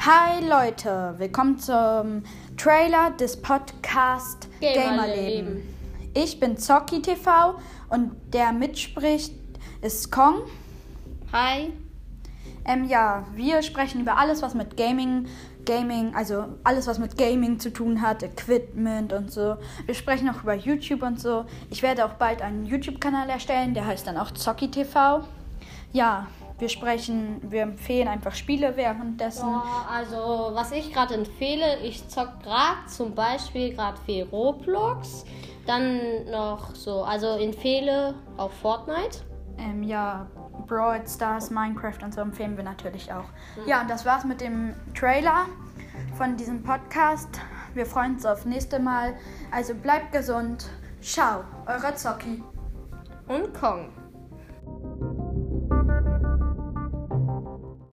Hi Leute, willkommen zum Trailer des Podcast Gamerleben. Gamerleben. Ich bin Zocki TV und der mitspricht ist Kong. Hi. Ähm, ja, wir sprechen über alles, was mit Gaming, Gaming, also alles, was mit Gaming zu tun hat, Equipment und so. Wir sprechen auch über YouTube und so. Ich werde auch bald einen YouTube-Kanal erstellen, der heißt dann auch Zocki TV. Ja, wir sprechen, wir empfehlen einfach Spiele währenddessen. Ja, also, was ich gerade empfehle, ich zock gerade zum Beispiel gerade viel Roblox. Dann noch so, also empfehle auch Fortnite. Ähm, ja, Brawl Stars, Minecraft und so empfehlen wir natürlich auch. Ja, und das war's mit dem Trailer von diesem Podcast. Wir freuen uns auf nächste Mal. Also bleibt gesund. Ciao, eure Zocki. Und Kong.